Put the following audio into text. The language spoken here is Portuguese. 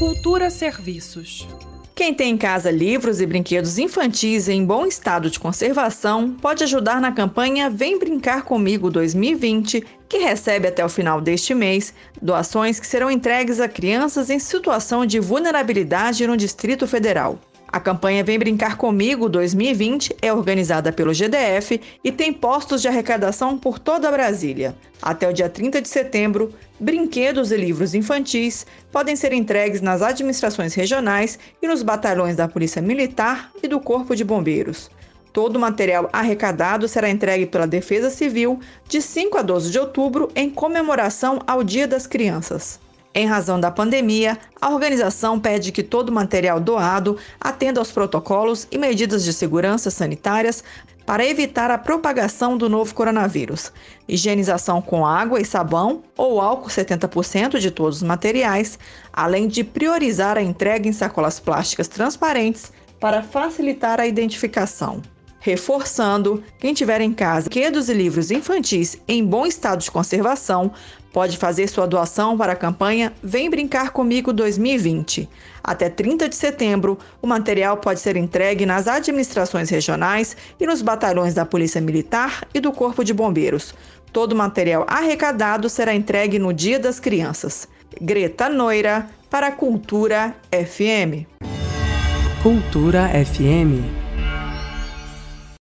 Cultura Serviços. Quem tem em casa livros e brinquedos infantis em bom estado de conservação pode ajudar na campanha Vem Brincar Comigo 2020, que recebe até o final deste mês doações que serão entregues a crianças em situação de vulnerabilidade no Distrito Federal. A campanha Vem Brincar Comigo 2020 é organizada pelo GDF e tem postos de arrecadação por toda Brasília. Até o dia 30 de setembro, brinquedos e livros infantis podem ser entregues nas administrações regionais e nos batalhões da Polícia Militar e do Corpo de Bombeiros. Todo o material arrecadado será entregue pela Defesa Civil de 5 a 12 de outubro em comemoração ao Dia das Crianças. Em razão da pandemia, a organização pede que todo material doado atenda aos protocolos e medidas de segurança sanitárias para evitar a propagação do novo coronavírus. Higienização com água e sabão ou álcool 70% de todos os materiais, além de priorizar a entrega em sacolas plásticas transparentes para facilitar a identificação. Reforçando, quem tiver em casa brinquedos e livros infantis em bom estado de conservação pode fazer sua doação para a campanha Vem Brincar Comigo 2020. Até 30 de setembro, o material pode ser entregue nas administrações regionais e nos batalhões da Polícia Militar e do Corpo de Bombeiros. Todo o material arrecadado será entregue no Dia das Crianças. Greta Noira, para Cultura FM. Cultura FM